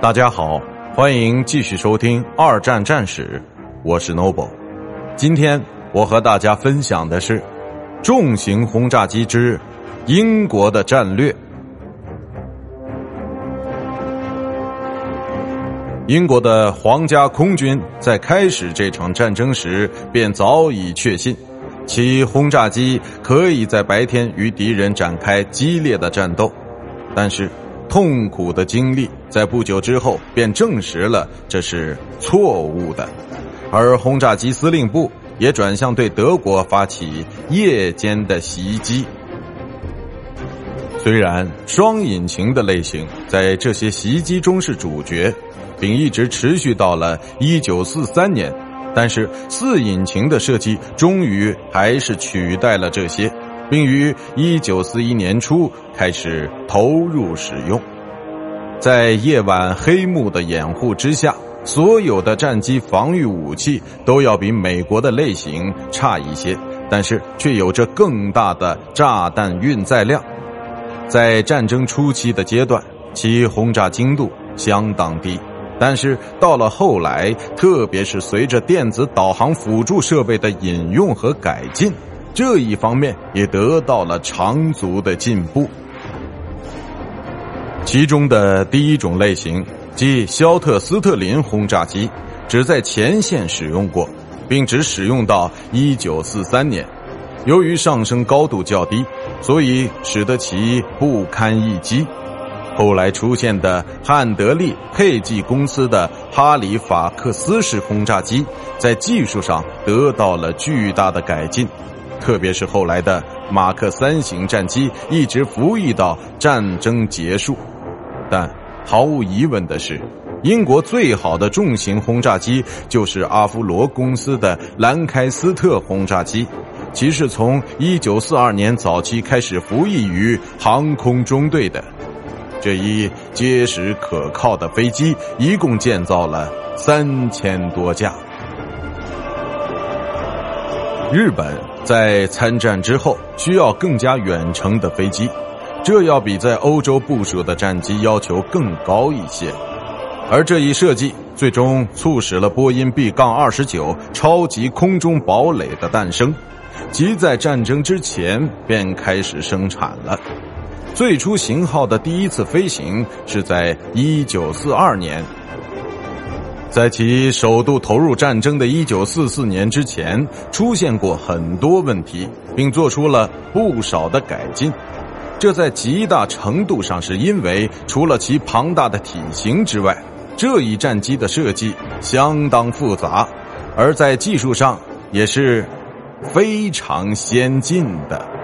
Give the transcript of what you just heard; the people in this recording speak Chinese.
大家好，欢迎继续收听《二战战史》，我是 Noble。今天我和大家分享的是重型轰炸机之英国的战略。英国的皇家空军在开始这场战争时便早已确信，其轰炸机可以在白天与敌人展开激烈的战斗，但是。痛苦的经历在不久之后便证实了这是错误的，而轰炸机司令部也转向对德国发起夜间的袭击。虽然双引擎的类型在这些袭击中是主角，并一直持续到了一九四三年，但是四引擎的设计终于还是取代了这些。并于一九四一年初开始投入使用，在夜晚黑幕的掩护之下，所有的战机防御武器都要比美国的类型差一些，但是却有着更大的炸弹运载量。在战争初期的阶段，其轰炸精度相当低，但是到了后来，特别是随着电子导航辅助设备的引用和改进。这一方面也得到了长足的进步。其中的第一种类型，即肖特斯特林轰炸机，只在前线使用过，并只使用到一九四三年。由于上升高度较低，所以使得其不堪一击。后来出现的汉德利佩吉公司的哈里法克斯式轰炸机，在技术上得到了巨大的改进。特别是后来的马克三型战机一直服役到战争结束，但毫无疑问的是，英国最好的重型轰炸机就是阿夫罗公司的兰开斯特轰炸机，其是从一九四二年早期开始服役于航空中队的。这一结实可靠的飞机一共建造了三千多架。日本在参战之后需要更加远程的飞机，这要比在欧洲部署的战机要求更高一些。而这一设计最终促使了波音 B 杠二十九超级空中堡垒的诞生，即在战争之前便开始生产了。最初型号的第一次飞行是在一九四二年。在其首度投入战争的一九四四年之前，出现过很多问题，并做出了不少的改进。这在极大程度上是因为，除了其庞大的体型之外，这一战机的设计相当复杂，而在技术上也是非常先进的。